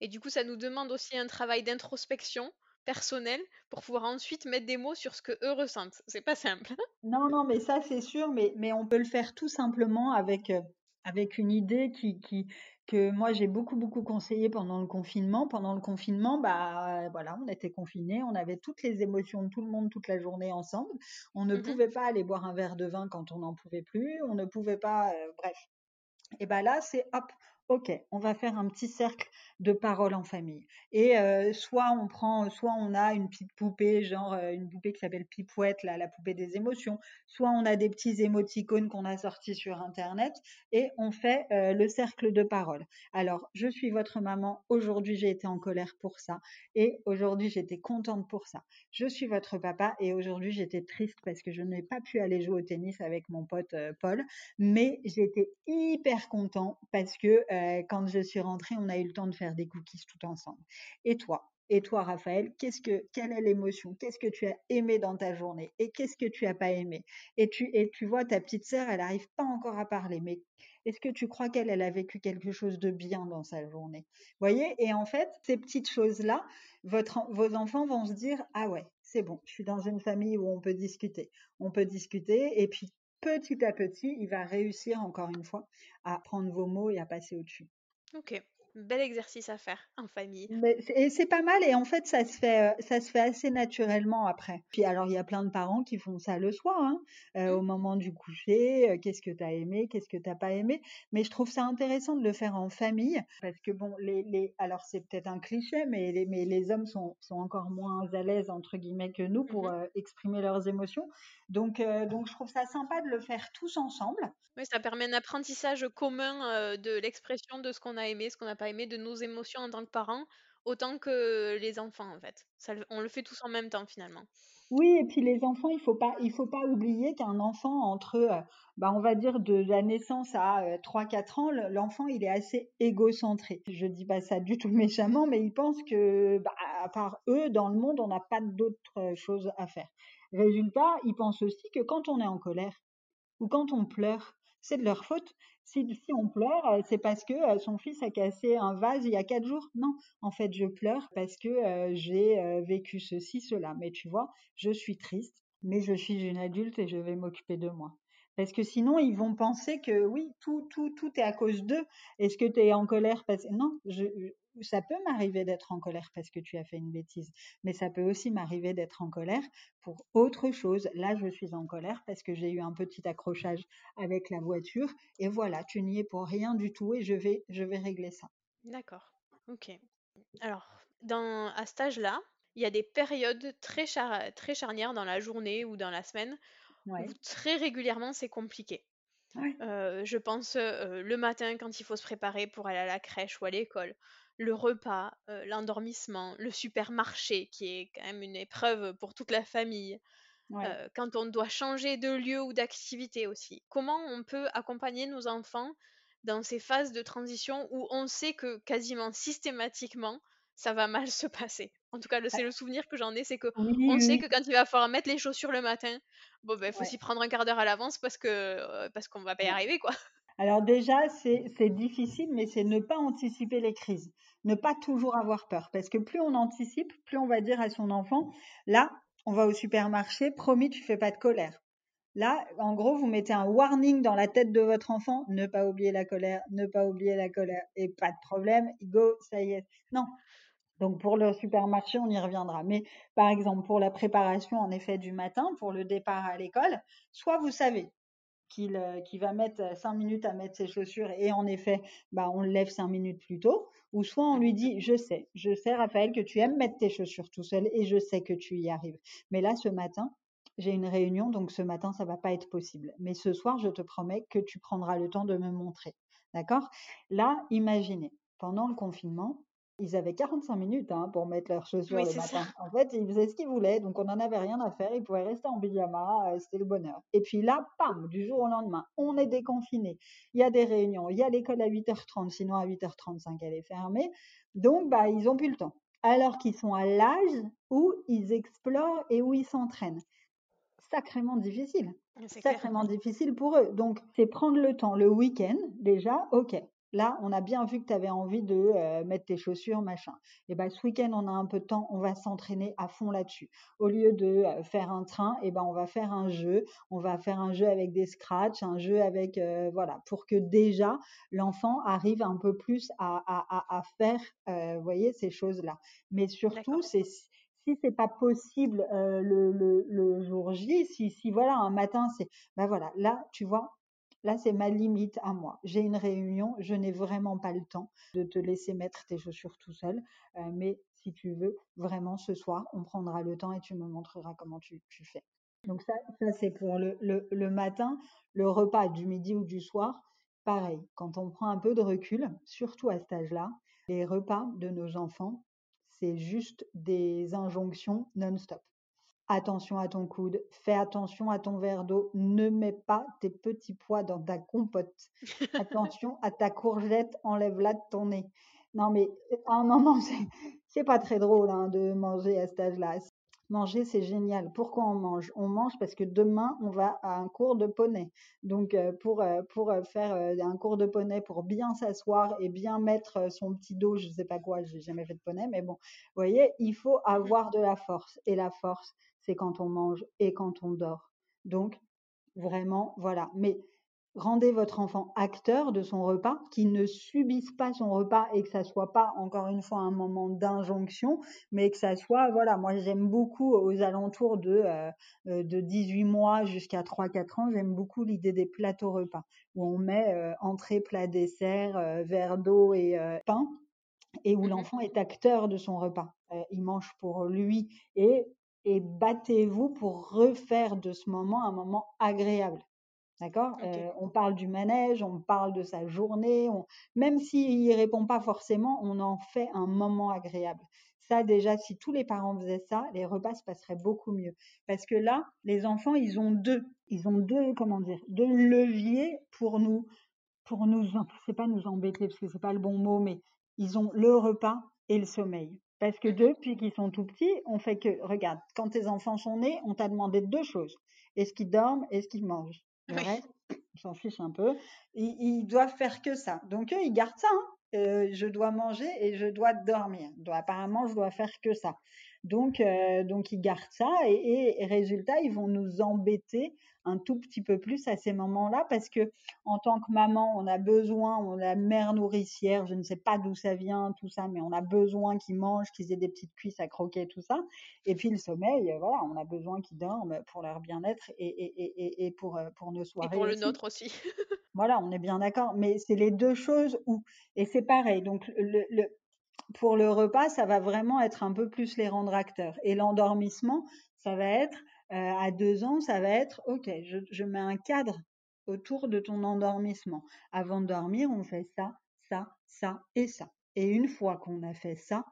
Et du coup, ça nous demande aussi un travail d'introspection personnelle pour pouvoir ensuite mettre des mots sur ce que eux ressentent. C'est pas simple. non, non, mais ça c'est sûr, mais, mais on peut le faire tout simplement avec, euh, avec une idée qui, qui, que moi j'ai beaucoup beaucoup conseillé pendant le confinement. Pendant le confinement, bah voilà, on était confinés, on avait toutes les émotions de tout le monde toute la journée ensemble. On ne mmh pouvait pas aller boire un verre de vin quand on n'en pouvait plus. On ne pouvait pas, euh, bref. Et ben là, c'est hop, ok, on va faire un petit cercle de paroles en famille. Et euh, soit on prend, soit on a une petite poupée, genre euh, une poupée qui s'appelle Pipouette, là, la poupée des émotions. Soit on a des petits émoticônes qu'on a sortis sur Internet et on fait euh, le cercle de paroles. Alors, je suis votre maman. Aujourd'hui, j'ai été en colère pour ça. Et aujourd'hui, j'étais contente pour ça. Je suis votre papa et aujourd'hui, j'étais triste parce que je n'ai pas pu aller jouer au tennis avec mon pote Paul. Mais j'étais hyper content parce que quand je suis rentrée, on a eu le temps de faire des cookies tout ensemble. Et toi? Et toi, Raphaël, qu'est-ce que, quelle est l'émotion? Qu'est-ce que tu as aimé dans ta journée? Et qu'est-ce que tu as pas aimé? Et tu, vois, ta petite sœur, elle n'arrive pas encore à parler, mais est-ce que tu crois qu'elle, elle a vécu quelque chose de bien dans sa journée? Voyez? Et en fait, ces petites choses-là, vos enfants vont se dire ah ouais, c'est bon, je suis dans une famille où on peut discuter, on peut discuter, et puis petit à petit, il va réussir encore une fois à prendre vos mots et à passer au-dessus. Ok, bel exercice à faire en famille. et c'est pas mal et en fait ça se fait euh, ça se fait assez naturellement après. Puis alors il y a plein de parents qui font ça le soir, hein, euh, au mmh. moment du coucher. Euh, qu'est-ce que tu as aimé, qu'est-ce que t'as pas aimé. Mais je trouve ça intéressant de le faire en famille parce que bon les, les alors c'est peut-être un cliché mais les, mais les hommes sont, sont encore moins à l'aise entre guillemets que nous pour mmh exprimer leurs émotions. Donc donc je trouve ça sympa de le faire tous ensemble. Oui, ça permet un apprentissage commun de l'expression de ce qu'on a aimé, ce qu'on a pas aimé, de nos émotions en tant que parents, autant que les enfants en fait. On le fait tous en même temps finalement. Oui, et puis les enfants, il faut pas, faut pas oublier qu'un enfant entre, euh, bah, on va dire de la naissance à 3-4 euh, ans, l'enfant il est assez égocentré. Je dis pas ça du tout *laughs* méchamment, mais il pense que, bah, à part eux, dans le monde, on n'a pas d'autres choses à faire. Résultat, il pense aussi que quand on est en colère ou quand on pleure, c'est de leur faute. Si, on pleure, euh, c'est parce que euh, son fils a cassé un vase il y a quatre jours. Non, en fait, je pleure parce que euh, j'ai vécu ceci, cela. Mais tu vois, je suis triste, mais je suis une adulte et je vais m'occuper de moi. Parce que sinon, ils vont penser que oui, tout, tout, tout est à cause d'eux. Est-ce que tu es en colère parce Non, je, ça peut m'arriver d'être en colère parce que tu as fait une bêtise, mais ça peut aussi m'arriver d'être en colère pour autre chose. Là, je suis en colère parce que j'ai eu un petit accrochage avec la voiture et voilà, tu n'y es pour rien du tout et je vais, je vais régler ça. D'accord. Ok. Alors, dans, à cet âge-là, il y a des périodes très, très charnières dans la journée ou dans la semaine où très régulièrement c'est compliqué. Euh, je pense euh, le matin quand il faut se préparer pour aller à la crèche ou à l'école, le repas, euh, l'endormissement, le supermarché qui est quand même une épreuve pour toute la famille, quand on doit changer de lieu ou d'activité aussi. Comment on peut accompagner nos enfants dans ces phases de transition où on sait que quasiment systématiquement ça va mal se passer? En tout cas, c'est le souvenir que j'en ai, c'est que on sait que quand il va falloir mettre les chaussures le matin, bon ben faut s'y prendre un quart d'heure à l'avance parce que euh, parce qu'on va pas y arriver quoi. Alors déjà, c'est difficile, mais c'est ne pas anticiper les crises, ne pas toujours avoir peur, parce que plus on anticipe, plus on va dire à son enfant, là, on va au supermarché, promis, tu fais pas de colère. Là, en gros, vous mettez un warning dans la tête de votre enfant, ne pas oublier la colère, ne pas oublier la colère, et pas de problème, go, ça y est. Non. Donc pour le supermarché, on y reviendra. Mais par exemple, pour la préparation en effet du matin, pour le départ à l'école, soit vous savez qu'il euh, va mettre cinq minutes à mettre ses chaussures et en effet, bah, on le lève cinq minutes plus tôt, ou soit on lui dit, je sais, je sais Raphaël que tu aimes mettre tes chaussures tout seul et je sais que tu y arrives. Mais là, ce matin, j'ai une réunion, donc ce matin, ça va pas être possible. Mais ce soir, je te promets que tu prendras le temps de me montrer. D'accord? Là, imaginez, pendant le confinement, ils avaient 45 minutes hein, pour mettre leurs chaussures le matin. En fait, ils faisaient ce qu'ils voulaient, donc on n'en avait rien à faire. Ils pouvaient rester en pyjama, euh, c'était le bonheur. Et puis là, pam, du jour au lendemain, on est déconfiné. Il y a des réunions, il y a l'école à 8h30, sinon à 8h35, elle est fermée. Donc, bah, ils ont plus le temps. Alors qu'ils sont à l'âge où ils explorent et où ils s'entraînent sacrément difficile. Sacrément difficile pour eux. Donc, c'est prendre le temps le week-end, déjà, ok. Là, on a bien vu que tu avais envie de euh, mettre tes chaussures, machin. Et ben, ce week-end, on a un peu de temps, on va s'entraîner à fond là-dessus. Au lieu de euh, faire un train, et ben, on va faire un jeu. On va faire un jeu avec des scratchs, un jeu avec, euh, voilà, pour que déjà l'enfant arrive un peu plus à, à, à faire, voyez, ces choses-là. Mais surtout, c'est si c'est pas possible le, le, le, jour J, si, si voilà un matin c'est, ben voilà, là tu vois, là c'est ma limite à moi. J'ai une réunion, je n'ai vraiment pas le temps de te laisser mettre tes chaussures tout seul, mais si tu veux vraiment ce soir, on prendra le temps et tu me montreras comment tu, fais. Donc ça, ça c'est pour le matin, le repas du midi ou du soir. Pareil, quand on prend un peu de recul, surtout à cet âge-là, les repas de nos enfants, c'est juste des injonctions non-stop. Attention à ton coude, fais attention à ton verre d'eau, ne mets pas tes petits pois dans ta compote. Attention à ta courgette, enlève-la de ton nez. Non mais à un moment, c'est pas très drôle hein, de manger à cet âge-là. Manger, c'est génial. Pourquoi on mange? On mange parce que demain, on va à un cours de poney. Donc, euh, pour, euh, pour euh, faire un cours de poney, pour bien s'asseoir et bien mettre son petit dos, je ne sais pas quoi, je n'ai jamais fait de poney, mais bon, vous voyez, il faut avoir de la force. Et la force, c'est quand on mange et quand on dort. Donc, vraiment, voilà. Mais rendez votre enfant acteur de son repas, qu'il ne subisse pas son repas et que ça soit pas encore une fois un moment d'injonction, mais que ça soit, voilà, moi j'aime beaucoup aux alentours de, euh, euh, de 18 mois jusqu'à 3-4 ans, j'aime beaucoup l'idée des plateaux repas, où on met euh, entrée, plat, dessert, verre d'eau et pain, et où mmh l'enfant est acteur de son repas. il mange pour lui et, et battez-vous pour refaire de ce moment un moment agréable. D'accord? On parle du manège, on parle de sa journée, même s'il ne répond pas forcément, on en fait un moment agréable. Ça, déjà, si tous les parents faisaient ça, les repas se passeraient beaucoup mieux. Parce que là, les enfants, ils ont deux, ils ont deux, comment dire, deux leviers pour nous, pour nous, c'est pas nous embêter parce que c'est pas le bon mot, mais ils ont le repas et le sommeil. Parce que depuis qu'ils sont tout petits, on fait que, regarde, quand tes enfants sont nés, on t'a demandé deux choses. Est-ce qu'ils dorment, est-ce qu'ils mangent? On s'en fiche un peu. Ils, doivent faire que ça. Donc eux, ils gardent ça. Hein. Euh, je dois manger et je dois dormir. apparemment, je dois faire que ça. Donc, euh, donc ils gardent ça et, et, résultat, ils vont nous embêter un tout petit peu plus à ces moments-là parce que en tant que maman, on a besoin, on a la mère nourricière, je ne sais pas d'où ça vient, tout ça, mais on a besoin qu'ils mangent, qu'ils aient des petites cuisses à croquer, tout ça. Et puis le sommeil, voilà, on a besoin qu'ils dorment pour leur bien-être et, et, et, pour, pour nos soirées. Et pour le nôtre aussi. voilà, on est bien d'accord. Mais c'est les deux choses où, et c'est pareil. Donc le, le pour le repas, ça va vraiment être un peu plus les rendre acteurs. Et l'endormissement, ça va être, euh, à deux ans, ça va être, OK, je, je, mets un cadre autour de ton endormissement. Avant de dormir, on fait ça, ça, ça et ça. Et une fois qu'on a fait ça,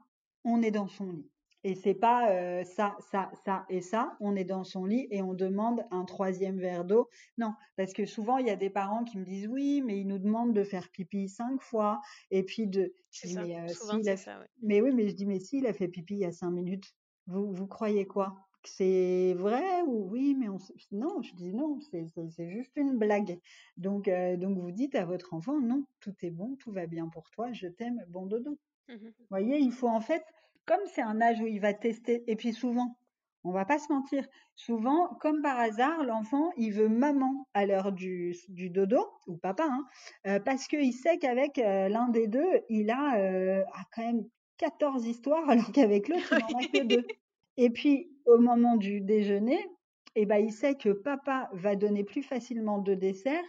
on est dans son lit. Et c'est pas euh, ça, ça, ça et ça. On est dans son lit et on demande un troisième verre d'eau. Non, parce que souvent il y a des parents qui me disent oui, mais ils nous demandent de faire pipi cinq fois et puis de. Ça. Mais, euh, si a... ça, ouais. mais oui, mais je dis mais s'il a fait pipi il y a cinq minutes, vous vous croyez quoi? C'est vrai ou oui, mais on... non, je dis non, c'est juste une blague. Donc, euh, donc vous dites à votre enfant non, tout est bon, tout va bien pour toi, je t'aime, bon dodo. Vous Mmh voyez, il faut en fait comme c'est un âge où il va tester, et puis souvent, on va pas se mentir, souvent, comme par hasard, l'enfant, il veut maman à l'heure du, du, dodo, ou papa, hein, euh, parce qu'il sait qu'avec euh, l'un des deux, il a, euh, a, quand même 14 histoires, *laughs* alors qu'avec l'autre, il n'en a que deux. *laughs* Et puis, au moment du déjeuner, eh ben, il sait que papa va donner plus facilement de dessert,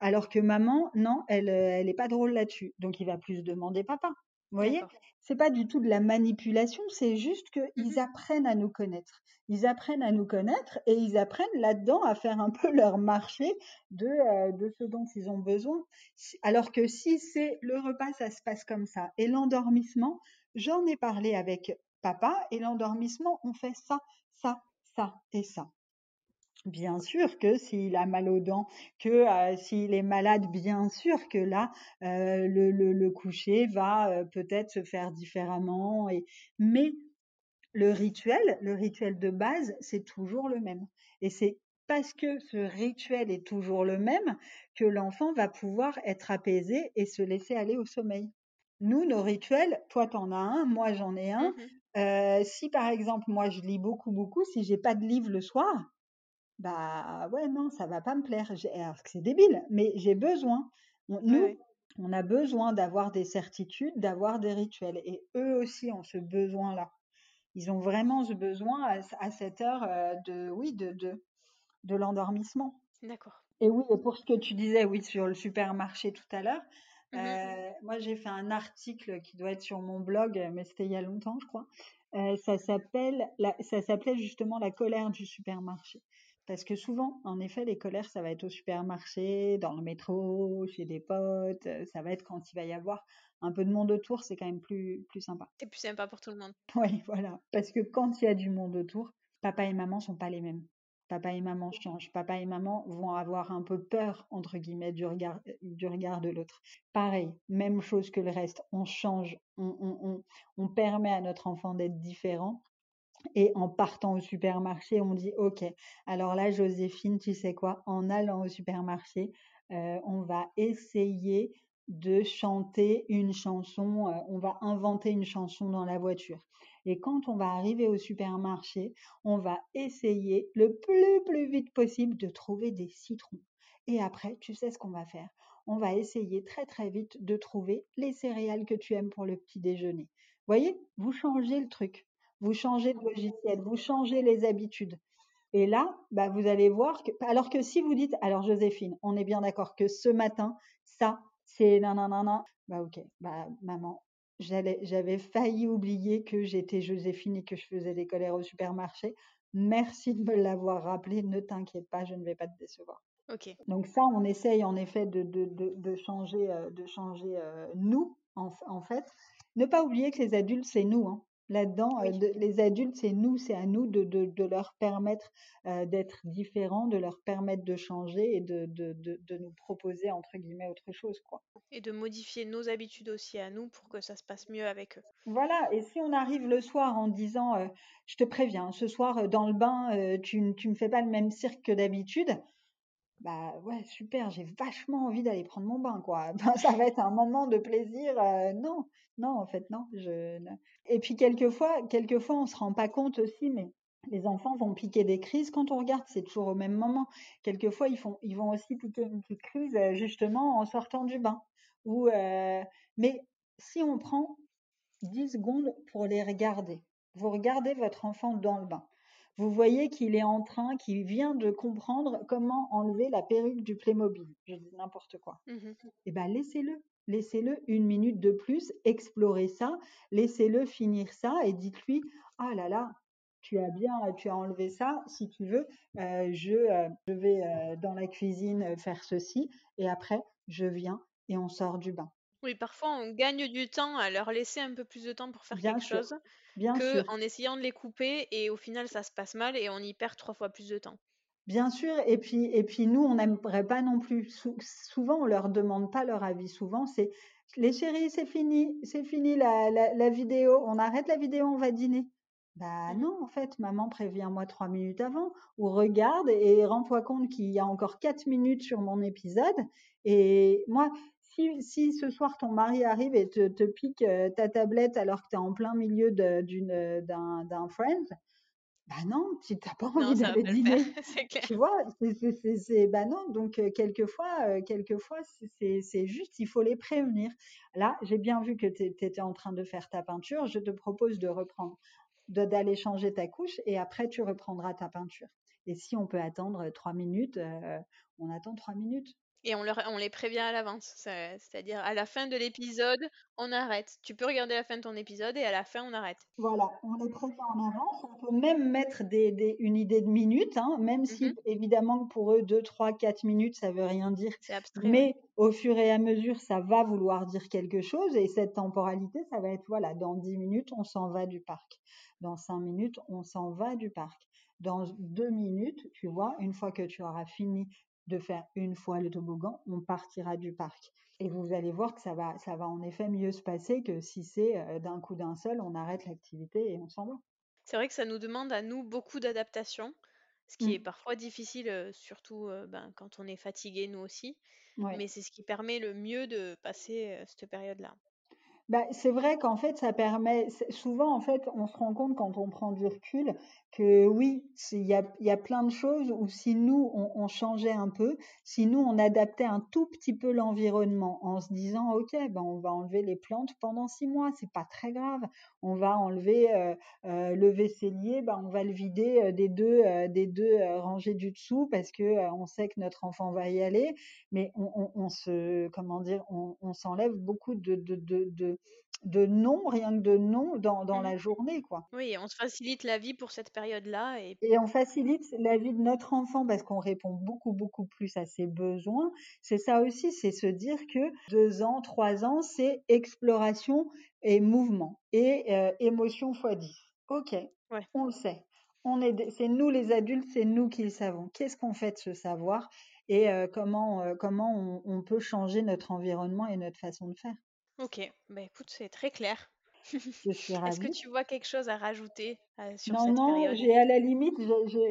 alors que maman, non, elle elle est pas drôle là-dessus. Donc, il va plus demander papa. Vous voyez? C'est pas du tout de la manipulation, c'est juste qu'ils Mmh apprennent à nous connaître. Ils apprennent à nous connaître et ils apprennent là-dedans à faire un peu leur marché de, euh, de ce dont ils ont besoin. Alors que si c'est le repas, ça se passe comme ça. Et l'endormissement, j'en ai parlé avec papa et l'endormissement, on fait ça, ça, ça et ça. Bien sûr que s'il a mal aux dents, que euh, s'il est malade, bien sûr que là, euh, le, le, le, coucher va euh, peut-être se faire différemment. Et... Mais le rituel, le rituel de base, c'est toujours le même. Et c'est parce que ce rituel est toujours le même que l'enfant va pouvoir être apaisé et se laisser aller au sommeil. Nous, nos rituels, toi t'en as un, moi j'en ai un. Mmh si par exemple moi je lis beaucoup beaucoup, si j'ai pas de livre le soir, bah ouais, non, ça va pas me plaire. Alors que c'est débile, mais j'ai besoin. On, nous, Ouais. on a besoin d'avoir des certitudes, d'avoir des rituels. Et eux aussi ont ce besoin-là. Ils ont vraiment ce besoin à, à cette heure euh, de, oui, de, de, de l'endormissement. D'accord. Et oui, et pour ce que tu disais, oui, sur le supermarché tout à l'heure, Mmh euh, moi j'ai fait un article qui doit être sur mon blog, mais c'était il y a longtemps, je crois. Euh, ça s'appelle, ça s'appelait justement la colère du supermarché. Parce que souvent, en effet, les colères, ça va être au supermarché, dans le métro, chez des potes, euh, ça va être quand il va y avoir un peu de monde autour, c'est quand même plus, plus sympa. C'est plus sympa pour tout le monde. *laughs* Oui, voilà. Parce que quand il y a du monde autour, papa et maman sont pas les mêmes. Papa et maman changent. Papa et maman vont avoir un peu peur, entre guillemets, du regard, du regard de l'autre. Pareil, même chose que le reste. On change, on, on, on, on permet à notre enfant d'être différent. Et en partant au supermarché, on dit, OK, alors là, Joséphine, tu sais quoi, en allant au supermarché, euh, on va essayer de chanter une chanson, euh, on va inventer une chanson dans la voiture. Et quand on va arriver au supermarché, on va essayer le plus plus vite possible de trouver des citrons. Et après, tu sais ce qu'on va faire? On va essayer très très vite de trouver les céréales que tu aimes pour le petit déjeuner. Voyez, vous changez le truc, vous changez de logiciel, vous changez les habitudes. Et là, bah, vous allez voir que, alors que si vous dites, alors Joséphine, on est bien d'accord que ce matin, ça, c'est nanana, bah ok, bah maman, j'allais, j'avais failli oublier que j'étais Joséphine et que je faisais des colères au supermarché. Merci de me l'avoir rappelé, ne t'inquiète pas, je ne vais pas te décevoir. Ok. Donc ça, on essaye en effet de, de, de, de changer, euh, de changer euh, nous, en, en fait. Ne pas oublier que les adultes, c'est nous. Hein. Là-dedans, euh, Oui. les adultes, c'est nous, c'est à nous de, de, de leur permettre euh, d'être différents, de leur permettre de changer et de, de, de, de nous proposer, entre guillemets, autre chose, quoi. Et de modifier nos habitudes aussi à nous pour que ça se passe mieux avec eux. Voilà, et si on arrive le soir en disant, euh, je te préviens, ce soir dans le bain, tu, tu ne fais pas le même cirque que d'habitude, bah ouais, super, j'ai vachement envie d'aller prendre mon bain, quoi. *laughs* Ça va être un moment de plaisir. euh, non, non, en fait, non. Je... Et puis quelquefois, quelquefois, on se rend pas compte aussi, mais les enfants vont piquer des crises quand on regarde, c'est toujours au même moment. Quelquefois, ils font, ils vont aussi piquer une petite crise euh, justement en sortant du bain. Ou, euh, mais si on prend 10 secondes pour les regarder, vous regardez votre enfant dans le bain. Vous voyez qu'il est en train, qu'il vient de comprendre comment enlever la perruque du Playmobil. Je dis n'importe quoi. Mhm. Eh ben, laissez-le. Laissez-le une minute de plus, explorez ça, laissez-le finir ça et dites-lui, ah là là, tu as bien, tu as enlevé ça, si tu veux, euh, je, euh, je vais euh, dans la cuisine faire ceci et après, je viens et on sort du bain. Oui, parfois on gagne du temps à leur laisser un peu plus de temps pour faire Bien quelque sûr, chose bien que sûr. en essayant de les couper et au final ça se passe mal et on y perd trois fois plus de temps. Bien sûr, et puis, et puis nous, on n'aimerait pas non plus. sou- souvent, on leur demande pas leur avis. Souvent, c'est les chéris, c'est fini, c'est fini la, la, la vidéo. On arrête la vidéo, on va dîner. Bah Mhm. non, en fait, maman, préviens-moi trois minutes avant. Ou regarde et rends-toi compte qu'il y a encore quatre minutes sur mon épisode. Et moi, si, si ce soir ton mari arrive et te, te pique euh, ta tablette alors que tu es en plein milieu d'un, Friends, bah non, tu n'as pas envie d'aller dîner. *laughs* clair. Tu vois, c'est, bah non, donc euh, quelquefois, euh, quelquefois, c'est, juste, il faut les prévenir. Là, j'ai bien vu que tu étais en train de faire ta peinture, je te propose de reprendre, de, d'aller changer ta couche et après tu reprendras ta peinture. Et si on peut attendre trois minutes, euh, on attend trois minutes. Et on, leur, on les prévient à l'avance. c'est- C'est-à-dire à la fin de l'épisode, on arrête. Tu peux regarder la fin de ton épisode et à la fin, on arrête. Voilà, on les prévient en avance. On peut même mettre des, des- une idée de minutes, hein, même si Mhm. évidemment pour eux, 2, 3, 4 minutes, ça veut rien dire. C'est abstrait. ouais. Mais au fur et à mesure, ça va vouloir dire quelque chose. Et cette temporalité, ça va être, voilà, dans 10 minutes, on s'en va du parc. Dans 5 minutes, on s'en va du parc. Dans 2 minutes, tu vois, une fois que tu auras fini de faire une fois le toboggan, on partira du parc. Et vous allez voir que ça va, ça va en effet mieux se passer que si c'est euh, d'un coup d'un seul, on arrête l'activité et on s'en va. C'est vrai que ça nous demande à nous beaucoup d'adaptation, ce qui est Mm. parfois difficile, euh, surtout euh, ben, quand on est fatigué, nous aussi. Ouais. Mais c'est ce qui permet le mieux de passer euh, cette période-là. Bah, c'est vrai qu'en fait, ça permet. Souvent, en fait, on se rend compte quand on prend du recul que oui, il y a, y a plein de choses où si nous, on, changeait un peu, si nous, on adaptait un tout petit peu l'environnement en se disant, OK, ben, on va enlever les plantes pendant six mois, c'est pas très grave. On va enlever euh, euh, le vaisselier, ben, on va le vider euh, des deux, des deux rangées du dessous parce que on sait que notre enfant va y aller mais on, se, comment dire, on, s'enlève beaucoup de, de, de non, rien que de non dans, dans Mhm. la journée, quoi. Oui, on se facilite la vie pour cette période-là. Et Et on facilite la vie de notre enfant parce qu'on répond beaucoup, beaucoup plus à ses besoins. C'est ça aussi, c'est se dire que deux ans, trois ans, c'est exploration et mouvement et euh, émotion fois 10. Ok, Ouais. on le sait. On est, c'est nous les adultes, c'est nous qui le savons. Qu'est-ce qu'on fait de ce savoir et euh, comment, euh, comment on, on peut changer notre environnement et notre façon de faire? Ok, bah écoute, c'est très clair. Je suis *laughs* Est-ce que ravie. tu vois quelque chose à rajouter? Euh, sur Non, cette non, période? j'ai à la limite,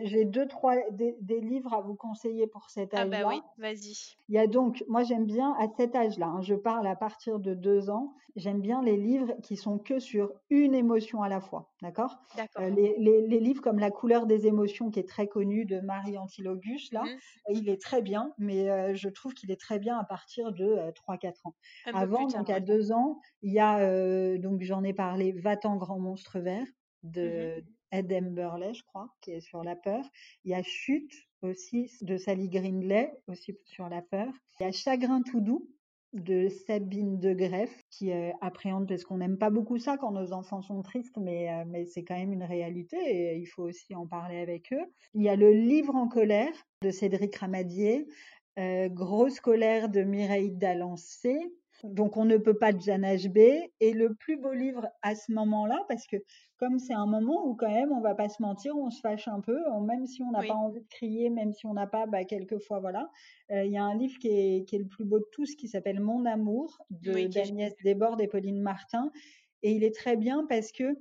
j'ai deux, trois, des, des livres à vous conseiller pour cet Ah bah âge-là. oui, vas-y. Il y a donc, moi j'aime bien à cet âge-là, hein, je parle à partir de deux ans, j'aime bien les livres qui sont que sur une émotion à la fois, d'accord? D'accord. Euh, les, les- les livres comme La couleur des émotions, qui est très connu de Marie Antilogus, là, Mhm. il est très bien, mais euh, je trouve qu'il est très bien à partir de euh, 3-4 ans. Un Avant, tard, donc à ouais. deux ans, il y a, euh, donc j'en ai parlé, Va-t'en grand monstre vert Mhm. de Ed Burley, je crois, qui est sur la peur. Il y a Chute aussi de Sally Grindlay, aussi sur la peur. Il y a Chagrin tout doux de Sabine de Greff, qui euh, appréhende, parce qu'on n'aime pas beaucoup ça quand nos enfants sont tristes, mais, euh, mais c'est quand même une réalité et il faut aussi en parler avec eux. Il y a Le livre en colère de Cédric Ramadier, euh, Grosse colère de Mireille Dalancé, donc on ne peut pas de Jeanne HB et le plus beau livre à ce moment-là parce que comme c'est un moment où quand même on va pas se mentir on se fâche un peu même si on n'a Oui. pas envie de crier même si on n'a pas bah, quelquefois voilà Euh, il y a un livre qui est, qui est le plus beau de tous qui s'appelle Mon amour de Oui, d'Agnès Desbordes et Pauline Martin. Et il est très bien parce que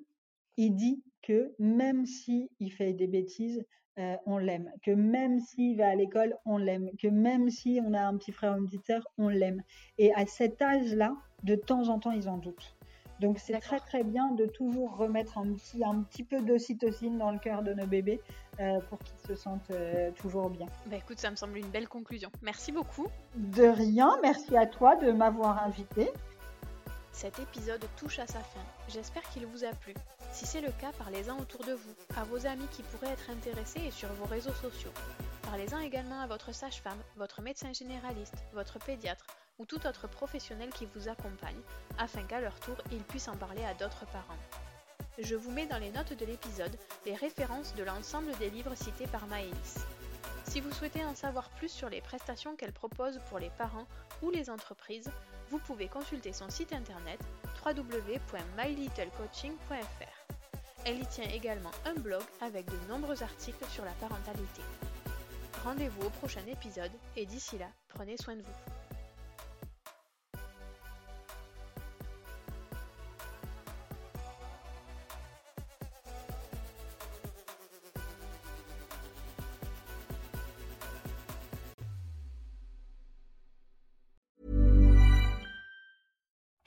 il dit que même si il fait des bêtises euh, on l'aime. Que même s'il va à l'école, on l'aime. Que même si on a un petit frère ou une petite sœur, on l'aime. Et à cet âge-là, de temps en temps, ils en doutent. Donc c'est très très bien de toujours remettre un petit, un petit peu d'ocytocine dans le cœur de nos bébés euh, pour qu'ils se sentent euh, toujours bien. Bah écoute, ça me semble une belle conclusion. Merci beaucoup. De rien, merci à toi de m'avoir invité. Cet épisode touche à sa fin. J'espère qu'il vous a plu. Si c'est le cas, parlez-en autour de vous, à vos amis qui pourraient être intéressés et sur vos réseaux sociaux. Parlez-en également à votre sage-femme, votre médecin généraliste, votre pédiatre ou tout autre professionnel qui vous accompagne, afin qu'à leur tour, ils puissent en parler à d'autres parents. Je vous mets dans les notes de l'épisode les références de l'ensemble des livres cités par Maëlys. Si vous souhaitez en savoir plus sur les prestations qu'elle propose pour les parents ou les entreprises, vous pouvez consulter son site internet www.mylittlecoaching.fr. Elle y tient également un blog avec de nombreux articles sur la parentalité. Rendez-vous au prochain épisode et d'ici là, prenez soin de vous.